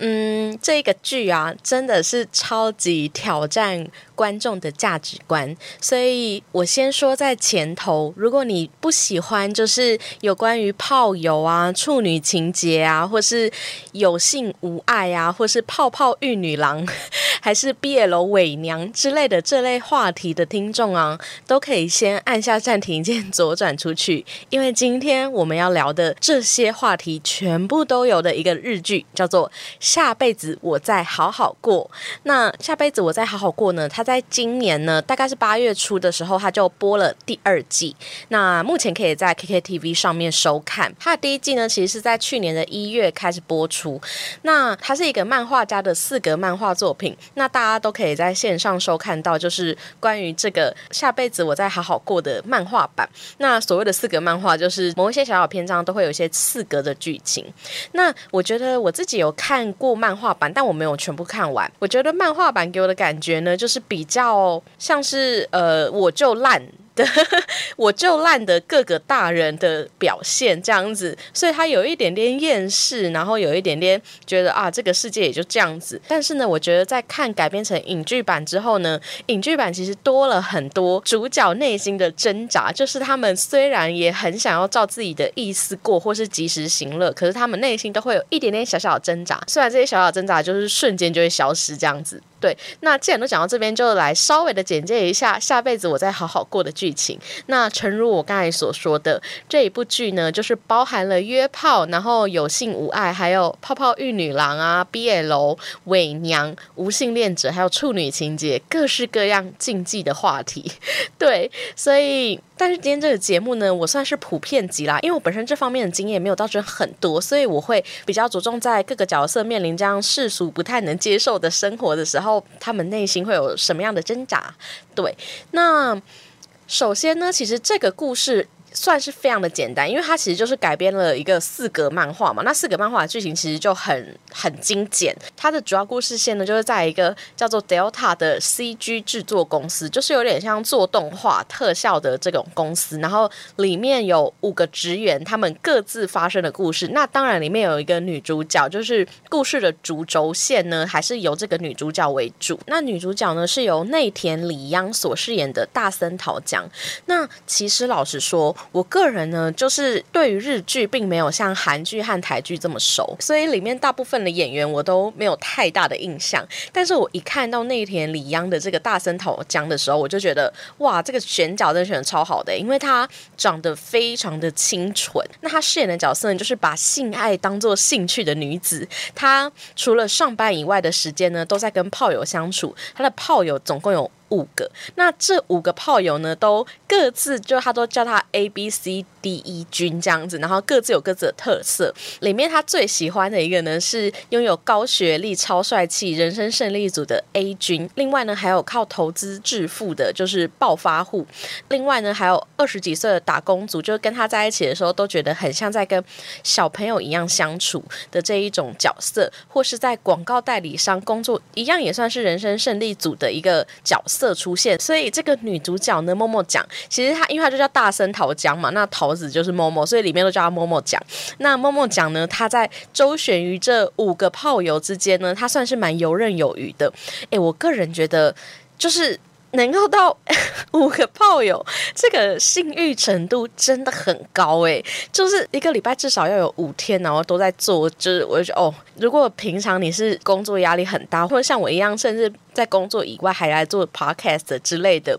嗯，这个剧啊，真的是超级挑战。观众的价值观，所以我先说在前头，如果你不喜欢就是有关于炮友啊、处女情节啊，或是有性无爱啊，或是泡泡玉女郎，还是毕业楼伪娘之类的这类话题的听众啊，都可以先按下暂停键，左转出去，因为今天我们要聊的这些话题全部都有的一个日剧，叫做《下辈子我再好好过》。那下辈子我再好好过呢？他在今年呢，大概是八月初的时候，他就播了第二季。那目前可以在 KKTV 上面收看。他的第一季呢，其实是在去年的一月开始播出。那它是一个漫画家的四格漫画作品。那大家都可以在线上收看到，就是关于这个下辈子我再好好过的漫画版。那所谓的四格漫画，就是某一些小小篇章都会有一些四格的剧情。那我觉得我自己有看过漫画版，但我没有全部看完。我觉得漫画版给我的感觉呢，就是比。较像是呃，我就烂。我就烂的各个大人的表现这样子，所以他有一点点厌世，然后有一点点觉得啊，这个世界也就这样子。但是呢，我觉得在看改编成影剧版之后呢，影剧版其实多了很多主角内心的挣扎，就是他们虽然也很想要照自己的意思过，或是及时行乐，可是他们内心都会有一点点小小的挣扎。虽然这些小小挣扎就是瞬间就会消失这样子。对，那既然都讲到这边，就来稍微的简介一下下辈子我再好好过的剧情。那诚如我刚才所说的，这一部剧呢，就是包含了约炮，然后有性无爱，还有泡泡玉女郎啊、BL、伪娘、无性恋者，还有处女情节，各式各样禁忌的话题。对，所以。但是今天这个节目呢，我算是普遍级啦，因为我本身这方面的经验没有到真很多，所以我会比较着重在各个角色面临这样世俗不太能接受的生活的时候，他们内心会有什么样的挣扎？对，那首先呢，其实这个故事。算是非常的简单，因为它其实就是改编了一个四格漫画嘛。那四格漫画的剧情其实就很很精简。它的主要故事线呢，就是在一个叫做 Delta 的 CG 制作公司，就是有点像做动画特效的这种公司。然后里面有五个职员，他们各自发生的故事。那当然里面有一个女主角，就是故事的主轴线呢，还是由这个女主角为主。那女主角呢，是由内田里央所饰演的大森桃江。那其实老实说。我个人呢，就是对于日剧并没有像韩剧和台剧这么熟，所以里面大部分的演员我都没有太大的印象。但是我一看到内田李央的这个大森桃江的时候，我就觉得哇，这个选角真的选的超好的，因为他长得非常的清纯。那他饰演的角色呢，就是把性爱当做兴趣的女子。她除了上班以外的时间呢，都在跟炮友相处。她的炮友总共有。五个，那这五个炮友呢，都各自就他都叫他 A B C D E 军这样子，然后各自有各自的特色。里面他最喜欢的一个呢，是拥有高学历、超帅气、人生胜利组的 A 军。另外呢，还有靠投资致富的，就是暴发户。另外呢，还有二十几岁的打工族，就是跟他在一起的时候，都觉得很像在跟小朋友一样相处的这一种角色，或是在广告代理商工作，一样也算是人生胜利组的一个角色。色出现，所以这个女主角呢，默默讲，其实她因为她就叫大生桃江嘛，那桃子就是默默，所以里面都叫她默默讲。那默默讲呢，她在周旋于这五个炮友之间呢，她算是蛮游刃有余的。诶，我个人觉得就是。能够到 五个炮友，这个性欲程度真的很高诶，就是一个礼拜至少要有五天，然后都在做。就是我就觉得哦，如果平常你是工作压力很大，或者像我一样，甚至在工作以外还来做 podcast 之类的，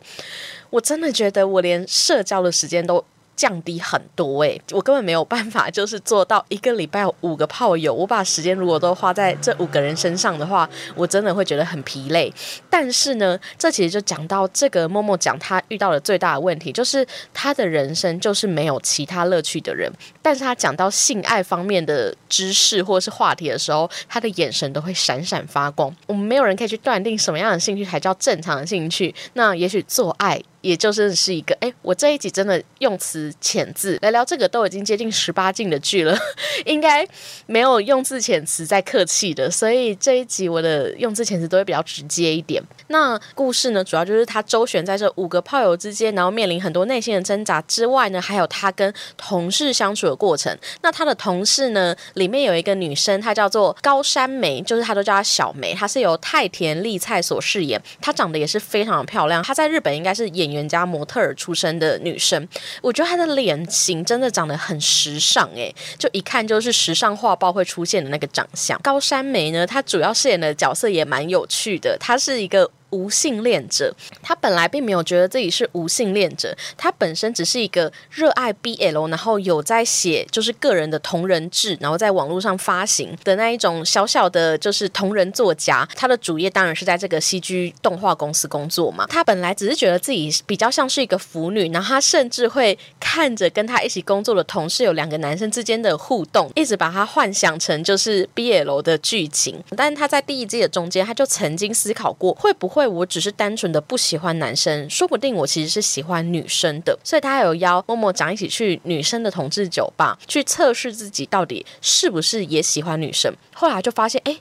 我真的觉得我连社交的时间都。降低很多诶，我根本没有办法，就是做到一个礼拜五个炮友。我把时间如果都花在这五个人身上的话，我真的会觉得很疲累。但是呢，这其实就讲到这个默默讲他遇到的最大的问题，就是他的人生就是没有其他乐趣的人。但是他讲到性爱方面的知识或是话题的时候，他的眼神都会闪闪发光。我们没有人可以去断定什么样的兴趣才叫正常的兴趣。那也许做爱。也就是是一个，哎，我这一集真的用词遣字来聊这个都已经接近十八禁的剧了，应该没有用字遣词在客气的，所以这一集我的用字遣词都会比较直接一点。那故事呢，主要就是他周旋在这五个炮友之间，然后面临很多内心的挣扎之外呢，还有他跟同事相处的过程。那他的同事呢，里面有一个女生，她叫做高山梅，就是他都叫她小梅，她是由太田丽菜所饰演，她长得也是非常的漂亮，她在日本应该是演员加模特儿出身的女生。我觉得她的脸型真的长得很时尚，诶，就一看就是时尚画报会出现的那个长相。高山梅呢，她主要饰演的角色也蛮有趣的，她是一个。无性恋者，他本来并没有觉得自己是无性恋者，他本身只是一个热爱 BL，然后有在写就是个人的同人志，然后在网络上发行的那一种小小的，就是同人作家。他的主业当然是在这个 CG 动画公司工作嘛。他本来只是觉得自己比较像是一个腐女，然后他甚至会看着跟他一起工作的同事有两个男生之间的互动，一直把他幻想成就是 BL 的剧情。但是他在第一季的中间，他就曾经思考过会不会。我只是单纯的不喜欢男生，说不定我其实是喜欢女生的，所以他还有邀默默讲一起去女生的同志酒吧，去测试自己到底是不是也喜欢女生。后来就发现，哎，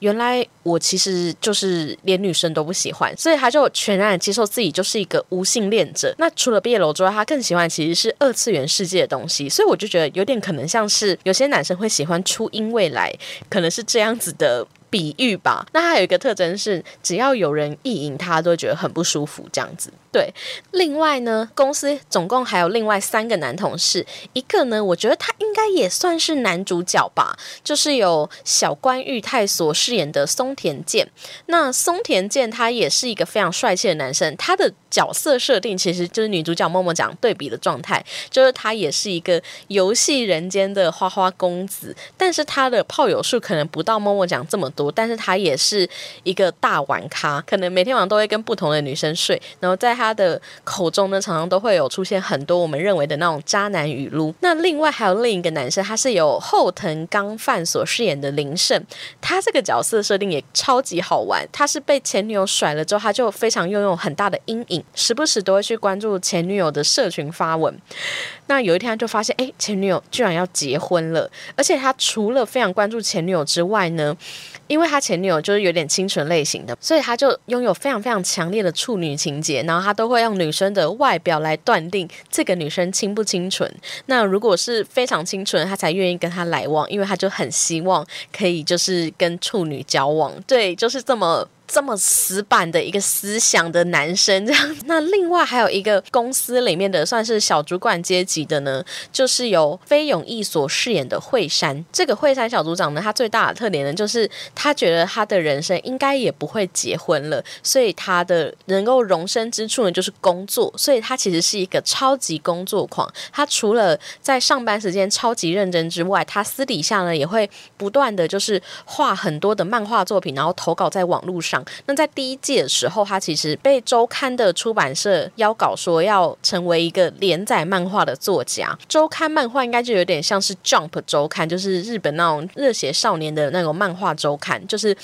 原来我其实就是连女生都不喜欢，所以他就全然接受自己就是一个无性恋者。那除了毕业楼之外，他更喜欢其实是二次元世界的东西，所以我就觉得有点可能像是有些男生会喜欢初音未来，可能是这样子的。比喻吧，那它有一个特征是，只要有人意淫他，都会觉得很不舒服，这样子。对，另外呢，公司总共还有另外三个男同事，一个呢，我觉得他应该也算是男主角吧，就是有小关裕太所饰演的松田健。那松田健他也是一个非常帅气的男生，他的角色设定其实就是女主角默默讲对比的状态，就是他也是一个游戏人间的花花公子，但是他的炮友数可能不到默默讲这么多，但是他也是一个大玩咖，可能每天晚上都会跟不同的女生睡，然后在。他的口中呢，常常都会有出现很多我们认为的那种渣男语录。那另外还有另一个男生，他是由后藤刚范所饰演的林胜，他这个角色设定也超级好玩。他是被前女友甩了之后，他就非常拥有很大的阴影，时不时都会去关注前女友的社群发文。那有一天他就发现，哎，前女友居然要结婚了，而且他除了非常关注前女友之外呢，因为他前女友就是有点清纯类型的，所以他就拥有非常非常强烈的处女情节，然后他都会用女生的外表来断定这个女生清不清纯。那如果是非常清纯，他才愿意跟他来往，因为他就很希望可以就是跟处女交往。对，就是这么。这么死板的一个思想的男生，这样。那另外还有一个公司里面的算是小主管阶级的呢，就是由飞永义所饰演的惠山。这个惠山小组长呢，他最大的特点呢，就是他觉得他的人生应该也不会结婚了，所以他的能够容身之处呢，就是工作。所以他其实是一个超级工作狂。他除了在上班时间超级认真之外，他私底下呢，也会不断的就是画很多的漫画作品，然后投稿在网络上。那在第一季的时候，他其实被周刊的出版社邀稿，说要成为一个连载漫画的作家。周刊漫画应该就有点像是 Jump 周刊，就是日本那种热血少年的那种漫画周刊，就是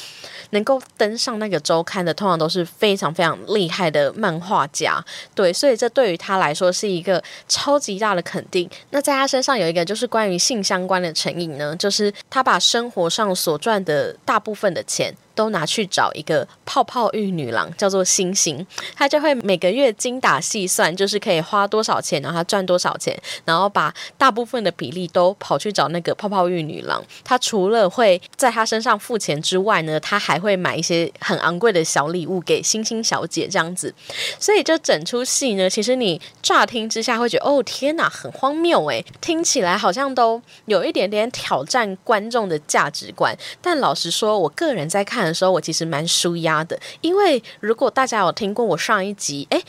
能够登上那个周刊的，通常都是非常非常厉害的漫画家。对，所以这对于他来说是一个超级大的肯定。那在他身上有一个就是关于性相关的成瘾呢，就是他把生活上所赚的大部分的钱。都拿去找一个泡泡浴女郎，叫做星星，她就会每个月精打细算，就是可以花多少钱，然后她赚多少钱，然后把大部分的比例都跑去找那个泡泡浴女郎。她除了会在她身上付钱之外呢，她还会买一些很昂贵的小礼物给星星小姐这样子。所以这整出戏呢，其实你乍听之下会觉得，哦天哪，很荒谬诶，听起来好像都有一点点挑战观众的价值观。但老实说，我个人在看。的时候，我其实蛮舒压的，因为如果大家有听过我上一集，诶，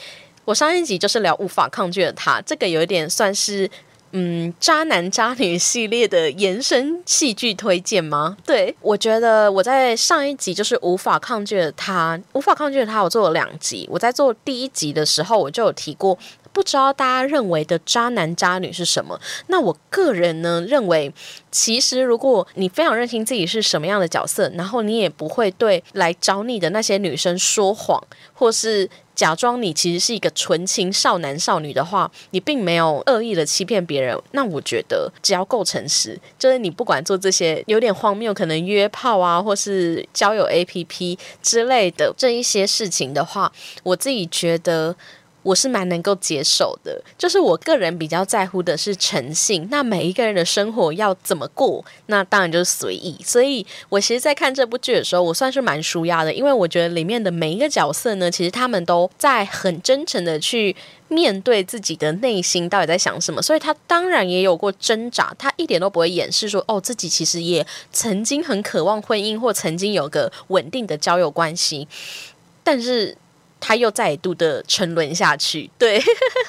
我上一集就是聊无法抗拒的他，这个有一点算是嗯渣男渣女系列的延伸戏剧推荐吗？对，我觉得我在上一集就是无法抗拒的他，无法抗拒的他，我做了两集。我在做第一集的时候，我就有提过。不知道大家认为的渣男渣女是什么？那我个人呢认为，其实如果你非常认清自己是什么样的角色，然后你也不会对来找你的那些女生说谎，或是。假装你其实是一个纯情少男少女的话，你并没有恶意的欺骗别人。那我觉得只要够诚实，就是你不管做这些有点荒谬，可能约炮啊，或是交友 APP 之类的这一些事情的话，我自己觉得。我是蛮能够接受的，就是我个人比较在乎的是诚信。那每一个人的生活要怎么过，那当然就是随意。所以我其实，在看这部剧的时候，我算是蛮舒压的，因为我觉得里面的每一个角色呢，其实他们都在很真诚的去面对自己的内心到底在想什么。所以他当然也有过挣扎，他一点都不会掩饰说，哦，自己其实也曾经很渴望婚姻，或曾经有个稳定的交友关系，但是。他又再度的沉沦下去，对，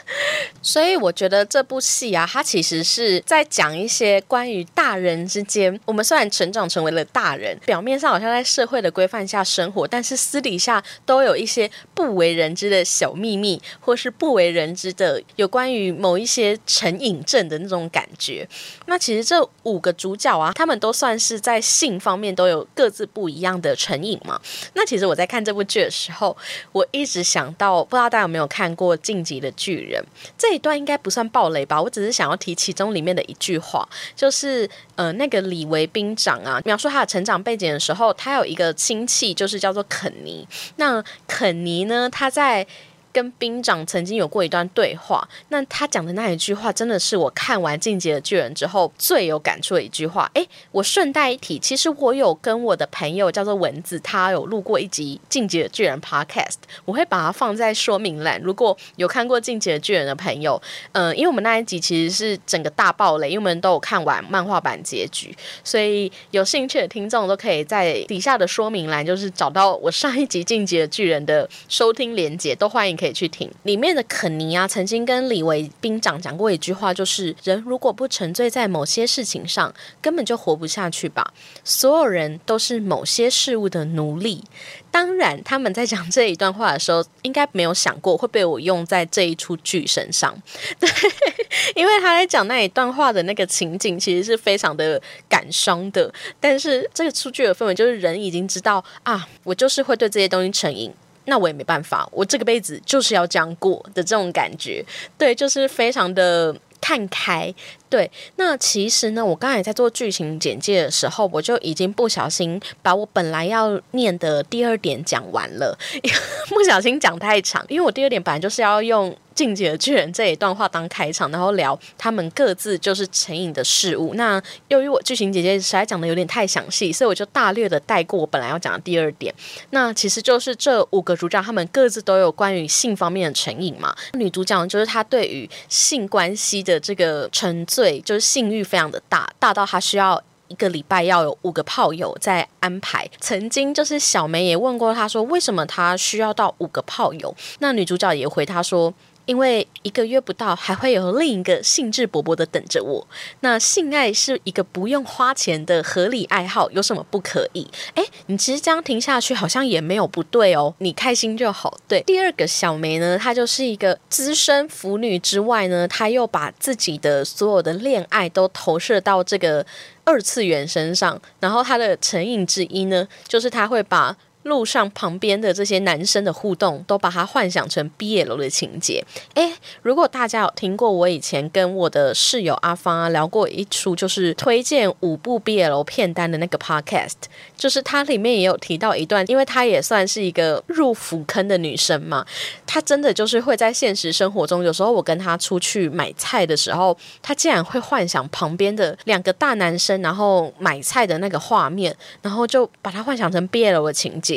所以我觉得这部戏啊，它其实是在讲一些关于大人之间，我们虽然成长成为了大人，表面上好像在社会的规范下生活，但是私底下都有一些不为人知的小秘密，或是不为人知的有关于某一些成瘾症的那种感觉。那其实这五个主角啊，他们都算是在性方面都有各自不一样的成瘾嘛。那其实我在看这部剧的时候，我一。一直想到，不知道大家有没有看过《晋级的巨人》这一段，应该不算暴雷吧？我只是想要提其中里面的一句话，就是呃，那个李维兵长啊，描述他的成长背景的时候，他有一个亲戚，就是叫做肯尼。那肯尼呢，他在。跟兵长曾经有过一段对话，那他讲的那一句话，真的是我看完《进阶的巨人》之后最有感触的一句话。诶，我顺带一提，其实我有跟我的朋友叫做蚊子，他有录过一集《进阶的巨人》Podcast，我会把它放在说明栏。如果有看过《进阶的巨人》的朋友，嗯，因为我们那一集其实是整个大爆雷，因为我们都有看完漫画版结局，所以有兴趣的听众都可以在底下的说明栏，就是找到我上一集《进阶的巨人》的收听连接，都欢迎。可以去听里面的肯尼啊，曾经跟李维兵长讲过一句话，就是人如果不沉醉在某些事情上，根本就活不下去吧。所有人都是某些事物的奴隶。当然，他们在讲这一段话的时候，应该没有想过会被我用在这一出剧身上。对，因为他在讲那一段话的那个情景，其实是非常的感伤的。但是这个出剧的氛围，就是人已经知道啊，我就是会对这些东西成瘾。那我也没办法，我这个辈子就是要这样过的这种感觉，对，就是非常的看开。对，那其实呢，我刚才在做剧情简介的时候，我就已经不小心把我本来要念的第二点讲完了，不小心讲太长，因为我第二点本来就是要用进阶的巨人这一段话当开场，然后聊他们各自就是成瘾的事物。那由于我剧情简介实在讲的有点太详细，所以我就大略的带过我本来要讲的第二点。那其实就是这五个主角他们各自都有关于性方面的成瘾嘛。女主角就是她对于性关系的这个沉。对，就是性欲非常的大，大到他需要一个礼拜要有五个炮友在安排。曾经就是小梅也问过他说，为什么他需要到五个炮友？那女主角也回他说。因为一个月不到，还会有另一个兴致勃勃的等着我。那性爱是一个不用花钱的合理爱好，有什么不可以？哎，你其实这样听下去好像也没有不对哦，你开心就好。对，第二个小梅呢，她就是一个资深腐女之外呢，她又把自己的所有的恋爱都投射到这个二次元身上，然后她的成瘾之一呢，就是她会把。路上旁边的这些男生的互动，都把它幻想成 BL 的情节。诶，如果大家有听过我以前跟我的室友阿芳啊聊过一出，就是推荐五部 BL 片单的那个 Podcast，就是它里面也有提到一段，因为她也算是一个入腐坑的女生嘛，她真的就是会在现实生活中，有时候我跟她出去买菜的时候，她竟然会幻想旁边的两个大男生，然后买菜的那个画面，然后就把它幻想成 BL 的情节。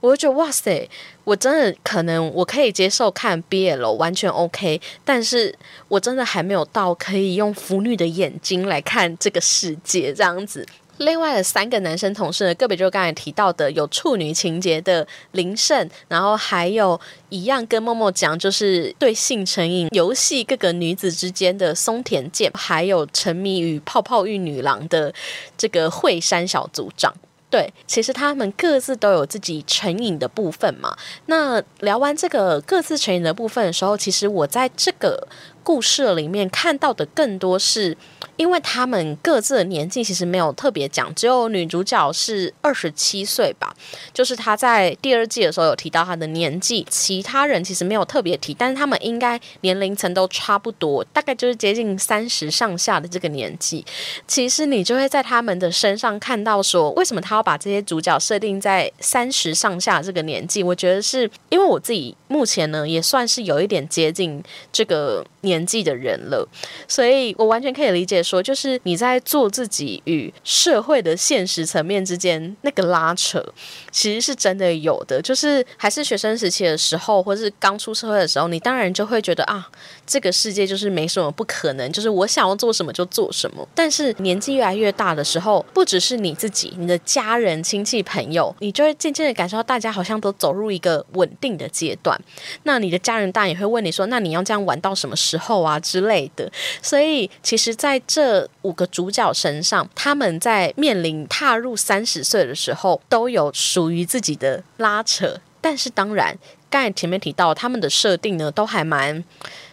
我就觉得哇塞，我真的可能我可以接受看 BL 完全 OK，但是我真的还没有到可以用腐女的眼睛来看这个世界这样子。另外的三个男生同事呢，个别就刚才提到的有处女情节的林胜，然后还有一样跟默默讲就是对性成瘾游戏各个女子之间的松田健，还有沉迷于泡泡浴女郎的这个惠山小组长。对，其实他们各自都有自己成瘾的部分嘛。那聊完这个各自成瘾的部分的时候，其实我在这个故事里面看到的更多是。因为他们各自的年纪其实没有特别讲，只有女主角是二十七岁吧，就是她在第二季的时候有提到她的年纪，其他人其实没有特别提，但是他们应该年龄层都差不多，大概就是接近三十上下的这个年纪。其实你就会在他们的身上看到说，为什么他要把这些主角设定在三十上下这个年纪？我觉得是因为我自己目前呢也算是有一点接近这个年纪的人了，所以我完全可以理解。说就是你在做自己与社会的现实层面之间那个拉扯，其实是真的有的。就是还是学生时期的时候，或是刚出社会的时候，你当然就会觉得啊，这个世界就是没什么不可能，就是我想要做什么就做什么。但是年纪越来越大的时候，不只是你自己，你的家人、亲戚、朋友，你就会渐渐的感受到大家好像都走入一个稳定的阶段。那你的家人当然也会问你说，那你要这样玩到什么时候啊之类的。所以其实，在这五个主角身上，他们在面临踏入三十岁的时候，都有属于自己的拉扯。但是，当然，刚才前面提到，他们的设定呢，都还蛮，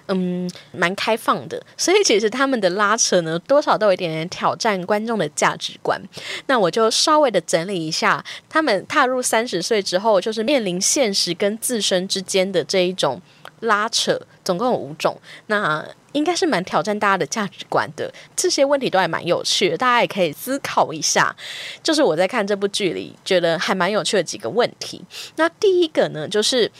嗯，蛮开放的。所以，其实他们的拉扯呢，多少都有一点点挑战观众的价值观。那我就稍微的整理一下，他们踏入三十岁之后，就是面临现实跟自身之间的这一种拉扯，总共有五种。那应该是蛮挑战大家的价值观的，这些问题都还蛮有趣的，大家也可以思考一下。就是我在看这部剧里，觉得还蛮有趣的几个问题。那第一个呢，就是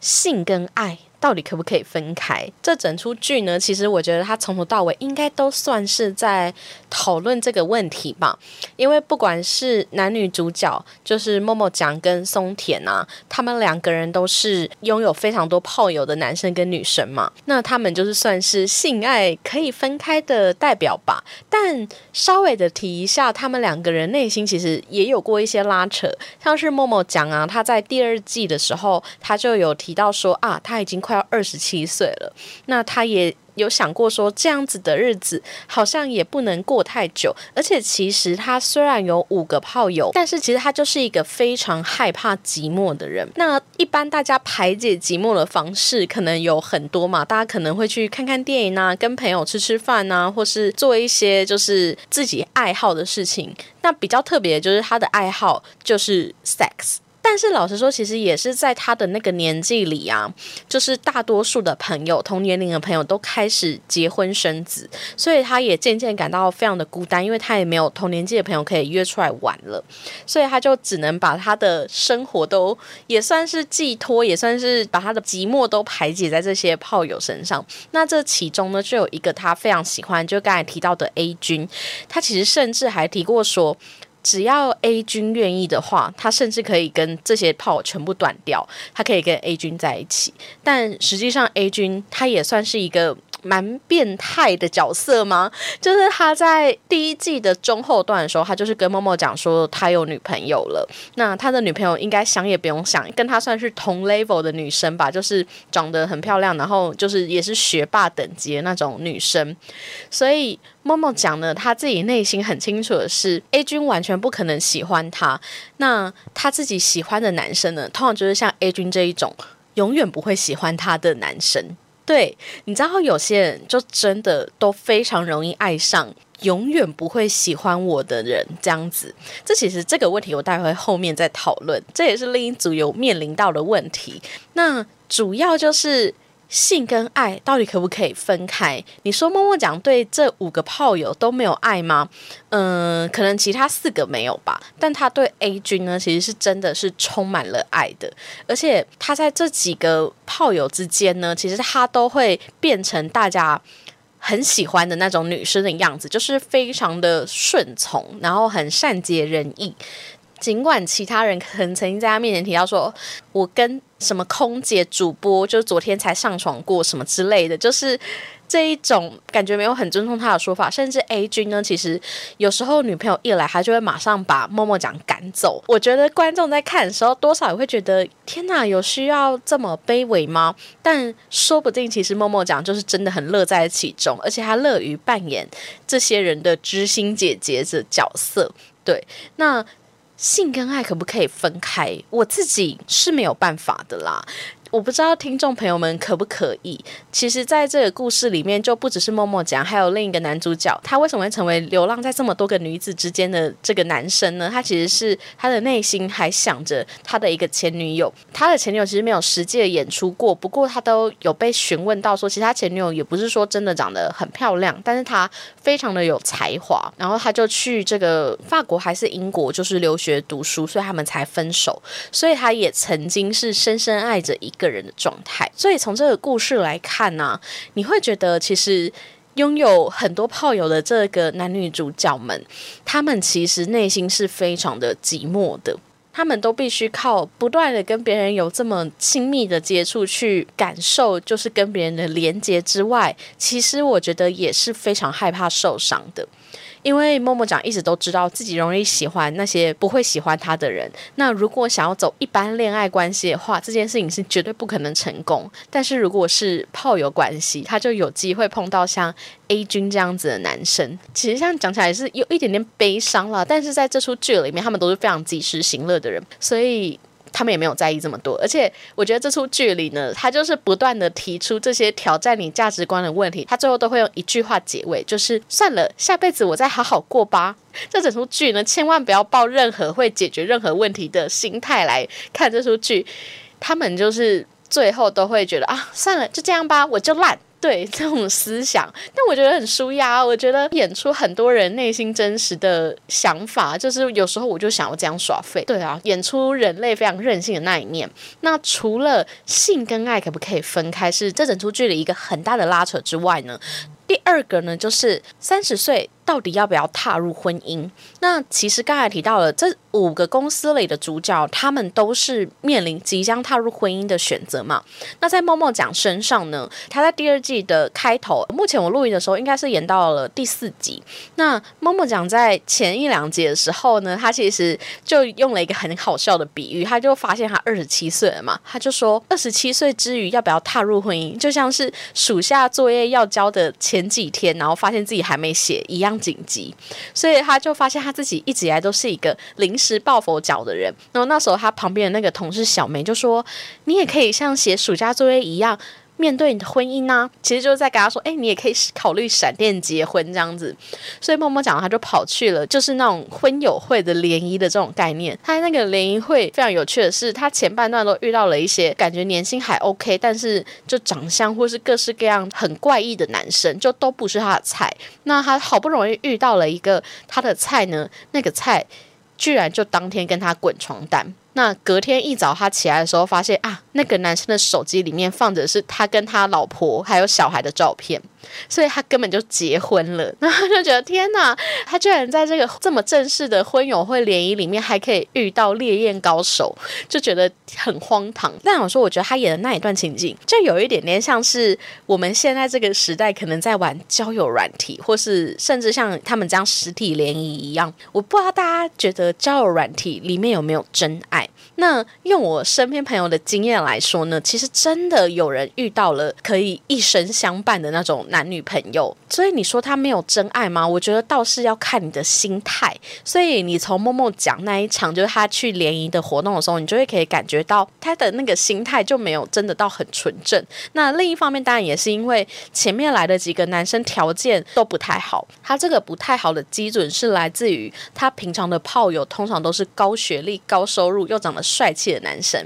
性跟爱。到底可不可以分开？这整出剧呢，其实我觉得它从头到尾应该都算是在讨论这个问题吧。因为不管是男女主角，就是默默讲跟松田啊，他们两个人都是拥有非常多炮友的男生跟女生嘛。那他们就是算是性爱可以分开的代表吧。但稍微的提一下，他们两个人内心其实也有过一些拉扯，像是默默讲啊，他在第二季的时候，他就有提到说啊，他已经。快要二十七岁了，那他也有想过说，这样子的日子好像也不能过太久。而且，其实他虽然有五个炮友，但是其实他就是一个非常害怕寂寞的人。那一般大家排解寂寞的方式可能有很多嘛，大家可能会去看看电影啊，跟朋友吃吃饭啊，或是做一些就是自己爱好的事情。那比较特别就是他的爱好就是 sex。但是老实说，其实也是在他的那个年纪里啊，就是大多数的朋友，同年龄的朋友都开始结婚生子，所以他也渐渐感到非常的孤单，因为他也没有同年纪的朋友可以约出来玩了，所以他就只能把他的生活都也算是寄托，也算是把他的寂寞都排解在这些炮友身上。那这其中呢，就有一个他非常喜欢，就刚才提到的 A 君，他其实甚至还提过说。只要 A 君愿意的话，他甚至可以跟这些炮全部断掉，他可以跟 A 君在一起。但实际上，A 君他也算是一个。蛮变态的角色吗？就是他在第一季的中后段的时候，他就是跟默默讲说他有女朋友了。那他的女朋友应该想也不用想，跟他算是同 level 的女生吧，就是长得很漂亮，然后就是也是学霸等级的那种女生。所以默默讲呢，他自己内心很清楚的是，A 君完全不可能喜欢他。那他自己喜欢的男生呢，通常就是像 A 君这一种，永远不会喜欢他的男生。对，你知道有些人就真的都非常容易爱上永远不会喜欢我的人，这样子。这其实这个问题我待会后面再讨论，这也是另一组有面临到的问题。那主要就是。性跟爱到底可不可以分开？你说默默讲对这五个炮友都没有爱吗？嗯，可能其他四个没有吧，但他对 A 君呢，其实是真的是充满了爱的，而且他在这几个炮友之间呢，其实他都会变成大家很喜欢的那种女生的样子，就是非常的顺从，然后很善解人意。尽管其他人可能曾经在他面前提到说，我跟什么空姐、主播，就是昨天才上床过什么之类的，就是这一种感觉没有很尊重他的说法。甚至 A 君呢，其实有时候女朋友一来，他就会马上把默默讲赶走。我觉得观众在看的时候，多少也会觉得天哪，有需要这么卑微吗？但说不定其实默默讲就是真的很乐在其中，而且他乐于扮演这些人的知心姐姐的角色。对，那。性跟爱可不可以分开？我自己是没有办法的啦。我不知道听众朋友们可不可以？其实，在这个故事里面，就不只是默默讲，还有另一个男主角。他为什么会成为流浪在这么多个女子之间的这个男生呢？他其实是他的内心还想着他的一个前女友。他的前女友其实没有实际的演出过，不过他都有被询问到说，其实他前女友也不是说真的长得很漂亮，但是他非常的有才华。然后他就去这个法国还是英国，就是留学读书，所以他们才分手。所以他也曾经是深深爱着一。个人的状态，所以从这个故事来看呢，你会觉得其实拥有很多炮友的这个男女主角们，他们其实内心是非常的寂寞的，他们都必须靠不断的跟别人有这么亲密的接触去感受，就是跟别人的连接之外，其实我觉得也是非常害怕受伤的。因为默默讲一直都知道自己容易喜欢那些不会喜欢他的人。那如果想要走一般恋爱关系的话，这件事情是绝对不可能成功。但是如果是炮友关系，他就有机会碰到像 A 君这样子的男生。其实这样讲起来是有一点点悲伤了。但是在这出剧里面，他们都是非常及时行乐的人，所以。他们也没有在意这么多，而且我觉得这出剧里呢，他就是不断的提出这些挑战你价值观的问题，他最后都会用一句话结尾，就是算了，下辈子我再好好过吧。这整出剧呢，千万不要抱任何会解决任何问题的心态来看这出剧，他们就是最后都会觉得啊，算了，就这样吧，我就烂。对这种思想，但我觉得很舒压。我觉得演出很多人内心真实的想法，就是有时候我就想要这样耍废。对啊，演出人类非常任性的那一面。那除了性跟爱可不可以分开，是这整出剧的一个很大的拉扯之外呢？第二个呢，就是三十岁。到底要不要踏入婚姻？那其实刚才提到了这五个公司里的主角，他们都是面临即将踏入婚姻的选择嘛。那在默默讲身上呢，他在第二季的开头，目前我录音的时候应该是演到了第四集。那默默讲在前一两集的时候呢，他其实就用了一个很好笑的比喻，他就发现他二十七岁了嘛，他就说二十七岁之余要不要踏入婚姻，就像是暑假作业要交的前几天，然后发现自己还没写一样。紧急，所以他就发现他自己一直以来都是一个临时抱佛脚的人。然后那时候他旁边的那个同事小梅就说：“你也可以像写暑假作业一样。”面对你的婚姻呢，其实就是在跟他说，哎，你也可以考虑闪电结婚这样子。所以默默讲，他就跑去了，就是那种婚友会的联谊的这种概念。他那个联谊会非常有趣的是，他前半段都遇到了一些感觉年轻还 OK，但是就长相或是各式各样很怪异的男生，就都不是他的菜。那他好不容易遇到了一个他的菜呢，那个菜居然就当天跟他滚床单。那隔天一早，他起来的时候，发现啊，那个男生的手机里面放着是他跟他老婆还有小孩的照片。所以他根本就结婚了，然后就觉得天哪，他居然在这个这么正式的婚友会联谊里面还可以遇到烈焰高手，就觉得很荒唐。但我说，我觉得他演的那一段情景，就有一点点像是我们现在这个时代可能在玩交友软体，或是甚至像他们这样实体联谊一样。我不知道大家觉得交友软体里面有没有真爱？那用我身边朋友的经验来说呢，其实真的有人遇到了可以一生相伴的那种男。女朋友，所以你说他没有真爱吗？我觉得倒是要看你的心态。所以你从默默讲那一场，就是他去联谊的活动的时候，你就会可以感觉到他的那个心态就没有真的到很纯正。那另一方面，当然也是因为前面来的几个男生条件都不太好。他这个不太好的基准是来自于他平常的炮友通常都是高学历、高收入又长得帅气的男生，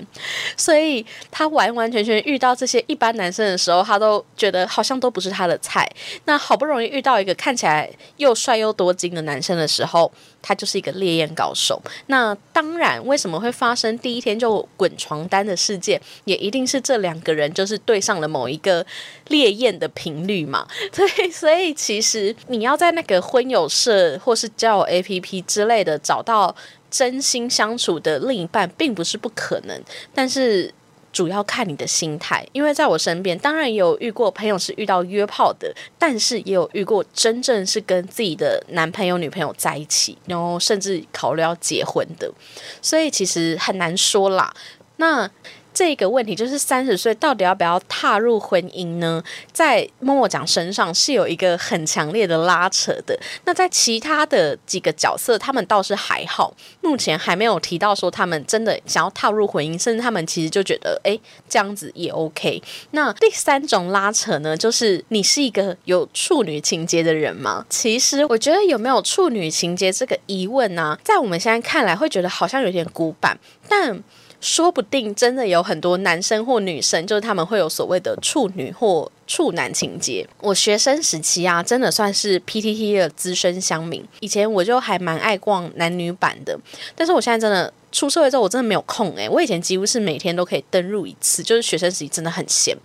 所以他完完全全遇到这些一般男生的时候，他都觉得好像都不是他的。菜，那好好不容易遇到一个看起来又帅又多金的男生的时候，他就是一个烈焰高手。那当然，为什么会发生第一天就滚床单的事件，也一定是这两个人就是对上了某一个烈焰的频率嘛？对，所以其实你要在那个婚友社或是交友 APP 之类的找到真心相处的另一半，并不是不可能，但是。主要看你的心态，因为在我身边，当然也有遇过朋友是遇到约炮的，但是也有遇过真正是跟自己的男朋友、女朋友在一起，然后甚至考虑要结婚的，所以其实很难说啦。那这个问题，就是三十岁到底要不要踏入婚姻呢？在默默讲身上是有一个很强烈的拉扯的。那在其他的几个角色，他们倒是还好，目前还没有提到说他们真的想要踏入婚姻，甚至他们其实就觉得，哎，这样子也 OK。那第三种拉扯呢，就是你是一个有处女情节的人吗？其实我觉得有没有处女情节这个疑问呢，在我们现在看来会觉得好像有点古板，但。说不定真的有很多男生或女生，就是他们会有所谓的处女或处男情节。我学生时期啊，真的算是 PTT 的资深乡民。以前我就还蛮爱逛男女版的，但是我现在真的出社会之后，我真的没有空诶，我以前几乎是每天都可以登入一次，就是学生时期真的很闲。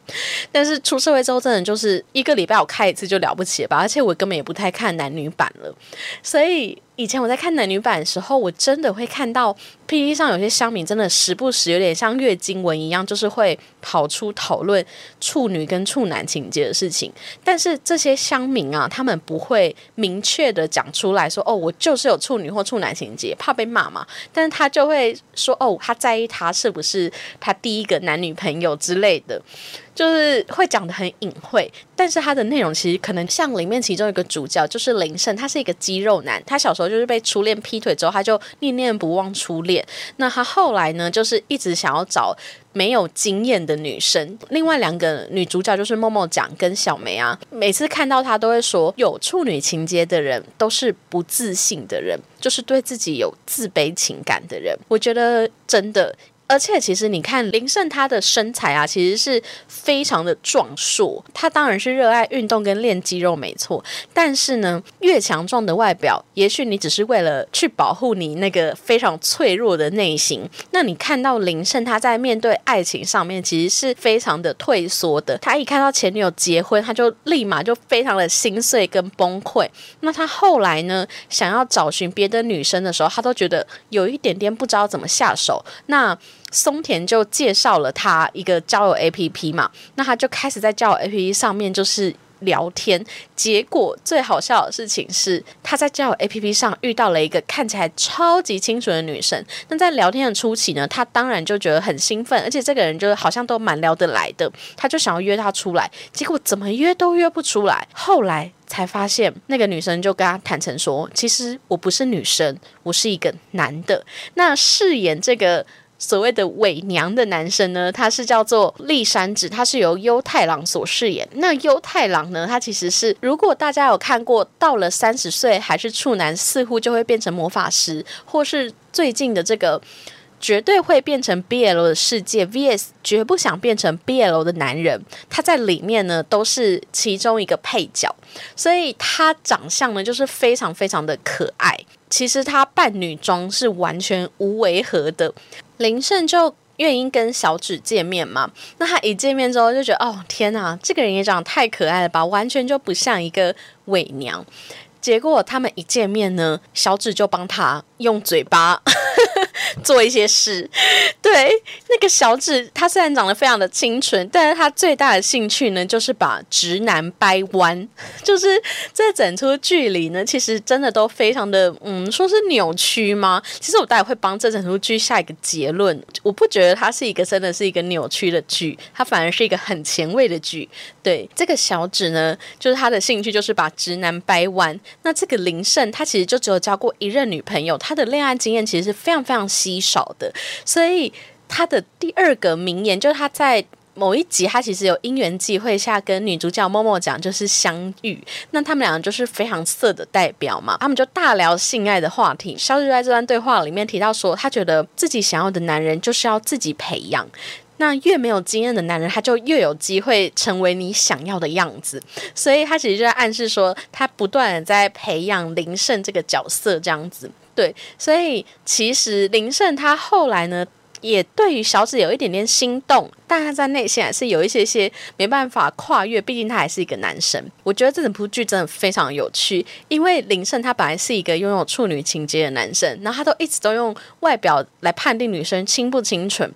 但是出社会之后，真的就是一个礼拜我开一次就了不起了吧？而且我根本也不太看男女版了，所以。以前我在看男女版的时候，我真的会看到 P D 上有些乡民真的时不时有点像月经文一样，就是会跑出讨论处女跟处男情节的事情。但是这些乡民啊，他们不会明确的讲出来说：“哦，我就是有处女或处男情节，怕被骂嘛。”但是他就会说：“哦，他在意他是不是他第一个男女朋友之类的。”就是会讲的很隐晦，但是他的内容其实可能像里面其中一个主角就是林胜，他是一个肌肉男，他小时候就是被初恋劈腿之后，他就念念不忘初恋。那他后来呢，就是一直想要找没有经验的女生。另外两个女主角就是默默讲跟小梅啊，每次看到他都会说，有处女情节的人都是不自信的人，就是对自己有自卑情感的人。我觉得真的。而且其实你看林胜他的身材啊，其实是非常的壮硕。他当然是热爱运动跟练肌肉没错，但是呢，越强壮的外表，也许你只是为了去保护你那个非常脆弱的内心。那你看到林胜他在面对爱情上面，其实是非常的退缩的。他一看到前女友结婚，他就立马就非常的心碎跟崩溃。那他后来呢，想要找寻别的女生的时候，他都觉得有一点点不知道怎么下手。那松田就介绍了他一个交友 A P P 嘛，那他就开始在交友 A P P 上面就是聊天。结果最好笑的事情是，他在交友 A P P 上遇到了一个看起来超级清纯的女生。那在聊天的初期呢，他当然就觉得很兴奋，而且这个人就好像都蛮聊得来的，他就想要约她出来。结果怎么约都约不出来，后来才发现那个女生就跟他坦诚说：“其实我不是女生，我是一个男的。”那饰演这个。所谓的伪娘的男生呢，他是叫做立山子，他是由优太郎所饰演。那优太郎呢，他其实是如果大家有看过，到了三十岁还是处男，似乎就会变成魔法师，或是最近的这个绝对会变成 BL 的世界 VS 绝不想变成 BL 的男人，他在里面呢都是其中一个配角，所以他长相呢就是非常非常的可爱。其实他扮女装是完全无违和的。林胜就愿意跟小指见面嘛？那他一见面之后就觉得，哦天哪，这个人也长得太可爱了吧，完全就不像一个伪娘。结果他们一见面呢，小指就帮他用嘴巴。做一些事，对那个小指，他虽然长得非常的清纯，但是他最大的兴趣呢，就是把直男掰弯。就是这整出剧里呢，其实真的都非常的，嗯，说是扭曲吗？其实我待会会帮这整出剧下一个结论。我不觉得它是一个真的是一个扭曲的剧，它反而是一个很前卫的剧。对这个小指呢，就是他的兴趣就是把直男掰弯。那这个林胜，他其实就只有交过一任女朋友，他的恋爱经验其实是非常非常稀少的。所以他的第二个名言就是他在某一集，他其实有因缘际会下跟女主角默默讲，就是相遇。那他们两个就是非常色的代表嘛，他们就大聊性爱的话题。小指在这段对话里面提到说，他觉得自己想要的男人就是要自己培养。那越没有经验的男人，他就越有机会成为你想要的样子。所以他其实就在暗示说，他不断的在培养林胜这个角色，这样子。对，所以其实林胜他后来呢。也对于小紫有一点点心动，但他在内心还是有一些些没办法跨越，毕竟他还是一个男生。我觉得这整部剧真的非常有趣，因为林胜他本来是一个拥有处女情节的男生，然后他都一直都用外表来判定女生清不清纯。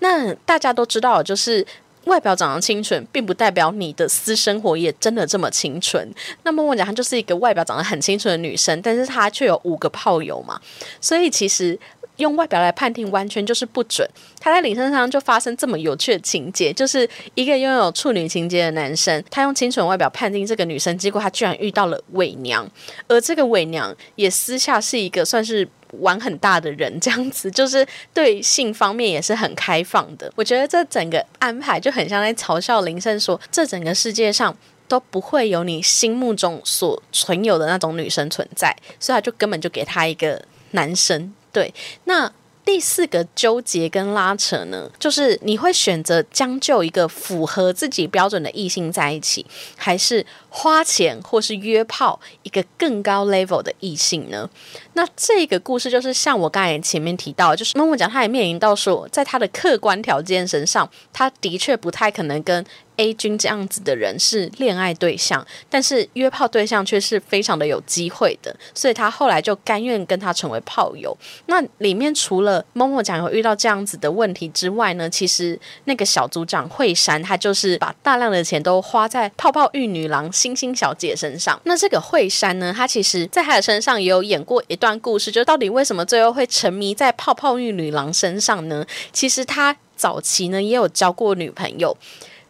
那大家都知道，就是外表长得清纯，并不代表你的私生活也真的这么清纯。那么我讲，她就是一个外表长得很清纯的女生，但是她却有五个炮友嘛，所以其实。用外表来判定完全就是不准。他在林身上就发生这么有趣的情节，就是一个拥有处女情节的男生，他用清纯外表判定这个女生，结果他居然遇到了伪娘，而这个伪娘也私下是一个算是玩很大的人，这样子就是对性方面也是很开放的。我觉得这整个安排就很像在嘲笑林胜说，这整个世界上都不会有你心目中所存有的那种女生存在，所以他就根本就给他一个男生。对，那第四个纠结跟拉扯呢，就是你会选择将就一个符合自己标准的异性在一起，还是花钱或是约炮一个更高 level 的异性呢？那这个故事就是像我刚才前面提到，就是默默讲，他也面临到说，在他的客观条件身上，他的确不太可能跟。A 君这样子的人是恋爱对象，但是约炮对象却是非常的有机会的，所以他后来就甘愿跟他成为炮友。那里面除了默默讲有遇到这样子的问题之外呢，其实那个小组长惠山，他就是把大量的钱都花在泡泡浴女郎星星小姐身上。那这个惠山呢，他其实在他的身上也有演过一段故事，就到底为什么最后会沉迷在泡泡浴女郎身上呢？其实他早期呢也有交过女朋友。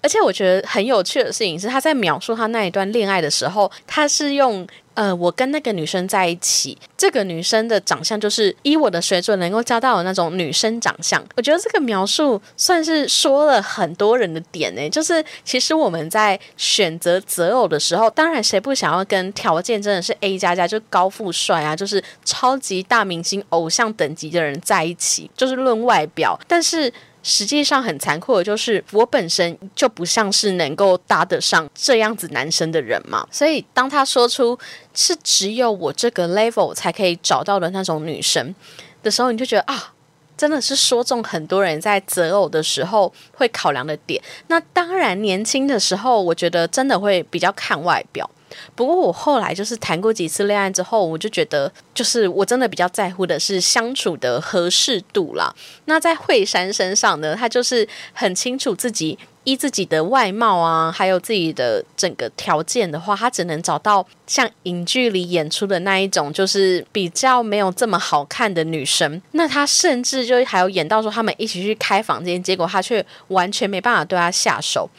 而且我觉得很有趣的事情是，他在描述他那一段恋爱的时候，他是用呃，我跟那个女生在一起，这个女生的长相就是以我的水准能够交到的那种女生长相。我觉得这个描述算是说了很多人的点呢，就是其实我们在选择择偶的时候，当然谁不想要跟条件真的是 A 加加，就高富帅啊，就是超级大明星偶像等级的人在一起，就是论外表，但是。实际上很残酷的就是，我本身就不像是能够搭得上这样子男生的人嘛。所以当他说出是只有我这个 level 才可以找到的那种女生的时候，你就觉得啊，真的是说中很多人在择偶的时候会考量的点。那当然，年轻的时候，我觉得真的会比较看外表。不过我后来就是谈过几次恋爱之后，我就觉得，就是我真的比较在乎的是相处的合适度啦。那在惠山身上呢，他就是很清楚自己依自己的外貌啊，还有自己的整个条件的话，他只能找到像影剧里演出的那一种，就是比较没有这么好看的女生。那他甚至就还有演到说他们一起去开房间，结果他却完全没办法对他下手，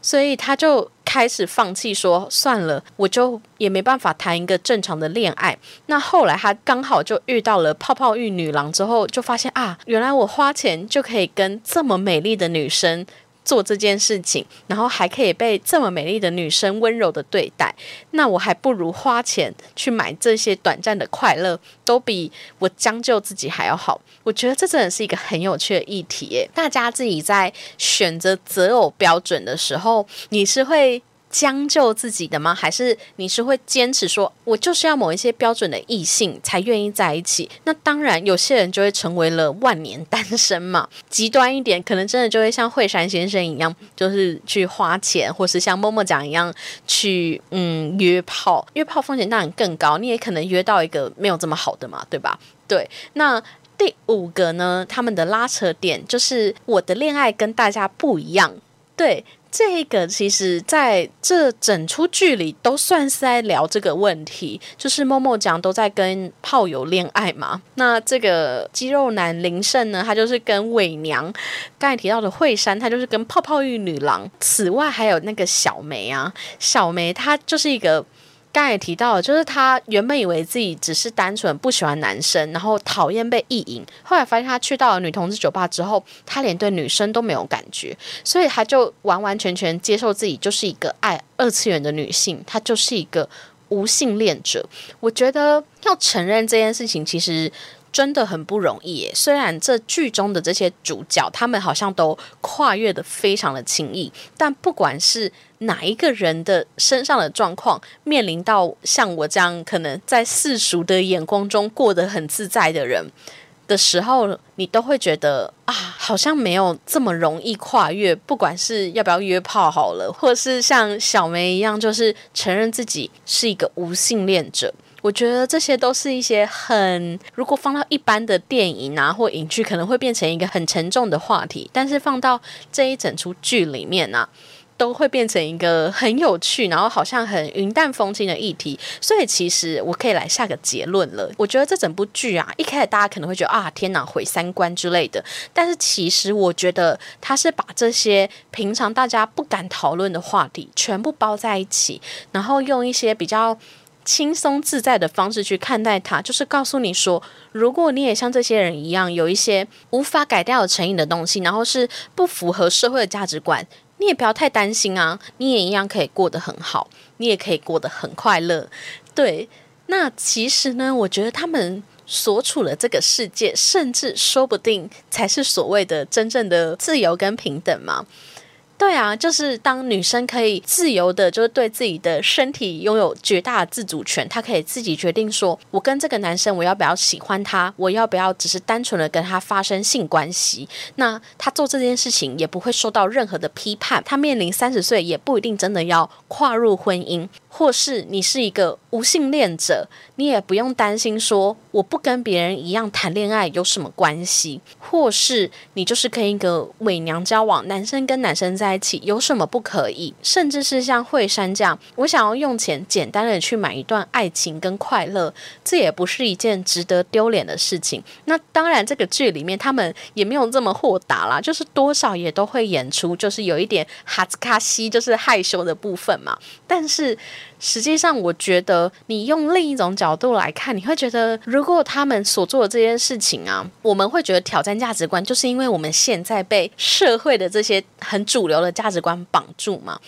所以他就。开始放弃说算了，我就也没办法谈一个正常的恋爱。那后来他刚好就遇到了泡泡浴女郎之后，就发现啊，原来我花钱就可以跟这么美丽的女生。做这件事情，然后还可以被这么美丽的女生温柔的对待，那我还不如花钱去买这些短暂的快乐，都比我将就自己还要好。我觉得这真的是一个很有趣的议题耶。大家自己在选择择偶标准的时候，你是会？将就自己的吗？还是你是会坚持说，我就是要某一些标准的异性才愿意在一起？那当然，有些人就会成为了万年单身嘛。极端一点，可能真的就会像惠山先生一样，就是去花钱，或是像默默讲一样去嗯约炮。约炮风险当然更高，你也可能约到一个没有这么好的嘛，对吧？对。那第五个呢？他们的拉扯点就是我的恋爱跟大家不一样，对。这个其实在这整出剧里都算是在聊这个问题，就是默默讲都在跟炮友恋爱嘛。那这个肌肉男林胜呢，他就是跟伪娘，刚才提到的惠山，他就是跟泡泡浴女郎。此外还有那个小梅啊，小梅她就是一个。刚才也提到了，就是他原本以为自己只是单纯不喜欢男生，然后讨厌被意淫。后来发现他去到了女同志酒吧之后，他连对女生都没有感觉，所以他就完完全全接受自己就是一个爱二次元的女性，他就是一个无性恋者。我觉得要承认这件事情，其实。真的很不容易。虽然这剧中的这些主角，他们好像都跨越的非常的轻易，但不管是哪一个人的身上的状况，面临到像我这样可能在世俗的眼光中过得很自在的人的时候，你都会觉得啊，好像没有这么容易跨越。不管是要不要约炮好了，或是像小梅一样，就是承认自己是一个无性恋者。我觉得这些都是一些很，如果放到一般的电影啊或影剧，可能会变成一个很沉重的话题。但是放到这一整出剧里面呢，都会变成一个很有趣，然后好像很云淡风轻的议题。所以其实我可以来下个结论了。我觉得这整部剧啊，一开始大家可能会觉得啊，天哪，毁三观之类的。但是其实我觉得他是把这些平常大家不敢讨论的话题全部包在一起，然后用一些比较。轻松自在的方式去看待它，就是告诉你说，如果你也像这些人一样，有一些无法改掉的成瘾的东西，然后是不符合社会的价值观，你也不要太担心啊，你也一样可以过得很好，你也可以过得很快乐。对，那其实呢，我觉得他们所处的这个世界，甚至说不定才是所谓的真正的自由跟平等嘛。对啊，就是当女生可以自由的，就是对自己的身体拥有绝大的自主权，她可以自己决定说，我跟这个男生我要不要喜欢他，我要不要只是单纯的跟他发生性关系。那她做这件事情也不会受到任何的批判。她面临三十岁也不一定真的要跨入婚姻，或是你是一个无性恋者，你也不用担心说我不跟别人一样谈恋爱有什么关系，或是你就是跟一个伪娘交往，男生跟男生在。一起有什么不可以？甚至是像惠山这样，我想要用钱简单的去买一段爱情跟快乐，这也不是一件值得丢脸的事情。那当然，这个剧里面他们也没有这么豁达啦，就是多少也都会演出，就是有一点哈兹卡西，就是害羞的部分嘛。但是。实际上，我觉得你用另一种角度来看，你会觉得，如果他们所做的这件事情啊，我们会觉得挑战价值观，就是因为我们现在被社会的这些很主流的价值观绑住嘛。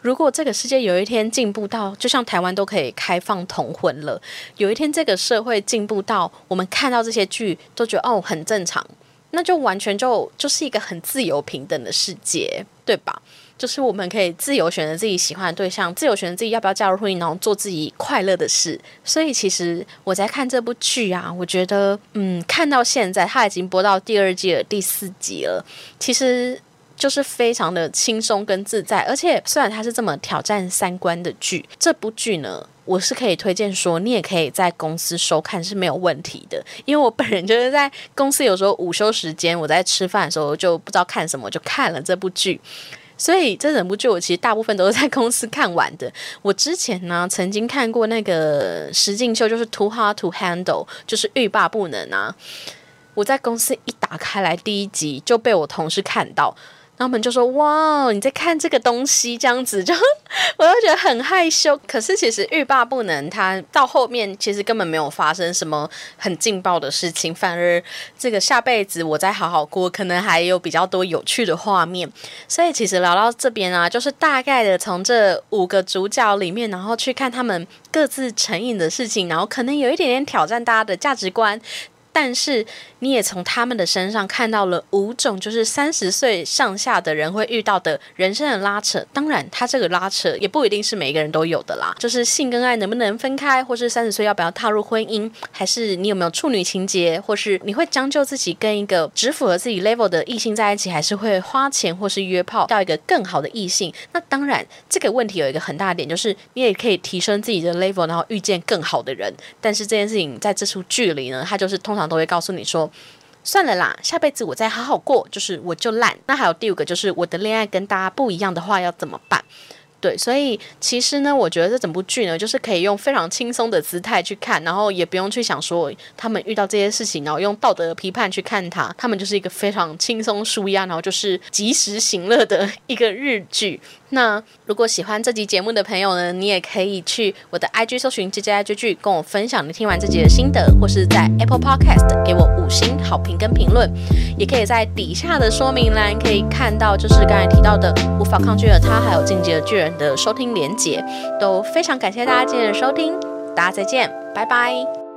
如果这个世界有一天进步到，就像台湾都可以开放同婚了，有一天这个社会进步到，我们看到这些剧都觉得哦很正常，那就完全就就是一个很自由平等的世界，对吧？就是我们可以自由选择自己喜欢的对象，自由选择自己要不要加入婚姻，然后做自己快乐的事。所以其实我在看这部剧啊，我觉得，嗯，看到现在它已经播到第二季的第四集了，其实就是非常的轻松跟自在。而且虽然它是这么挑战三观的剧，这部剧呢，我是可以推荐说，你也可以在公司收看是没有问题的。因为我本人就是在公司有时候午休时间，我在吃饭的时候就不知道看什么，就看了这部剧。所以这整部剧我其实大部分都是在公司看完的。我之前呢曾经看过那个石敬秀，就是《Too Hard to Handle》，就是欲罢不能啊。我在公司一打开来第一集就被我同事看到。他们就说：“哇，你在看这个东西，这样子 就，我又觉得很害羞。可是其实欲罢不能，他到后面其实根本没有发生什么很劲爆的事情，反而这个下辈子我再好好过，可能还有比较多有趣的画面。所以其实聊到这边啊，就是大概的从这五个主角里面，然后去看他们各自成瘾的事情，然后可能有一点点挑战大家的价值观。”但是你也从他们的身上看到了五种，就是三十岁上下的人会遇到的人生的拉扯。当然，他这个拉扯也不一定是每一个人都有的啦。就是性跟爱能不能分开，或是三十岁要不要踏入婚姻，还是你有没有处女情节，或是你会将就自己跟一个只符合自己 level 的异性在一起，还是会花钱或是约炮到一个更好的异性？那当然，这个问题有一个很大的点，就是你也可以提升自己的 level，然后遇见更好的人。但是这件事情在这出剧里呢，它就是通常。都会告诉你说，算了啦，下辈子我再好好过，就是我就烂。那还有第五个，就是我的恋爱跟大家不一样的话要怎么办？对，所以其实呢，我觉得这整部剧呢，就是可以用非常轻松的姿态去看，然后也不用去想说他们遇到这些事情，然后用道德批判去看他，他们就是一个非常轻松舒压，然后就是及时行乐的一个日剧。那如果喜欢这集节目的朋友呢，你也可以去我的 IG 搜寻 J J I 追剧，跟我分享你听完这集的心得，或是在 Apple Podcast 给我五星好评跟评论，也可以在底下的说明栏可以看到，就是刚才提到的无法抗拒的他，还有进阶的巨人的收听连结，都非常感谢大家今天的收听，大家再见，拜拜。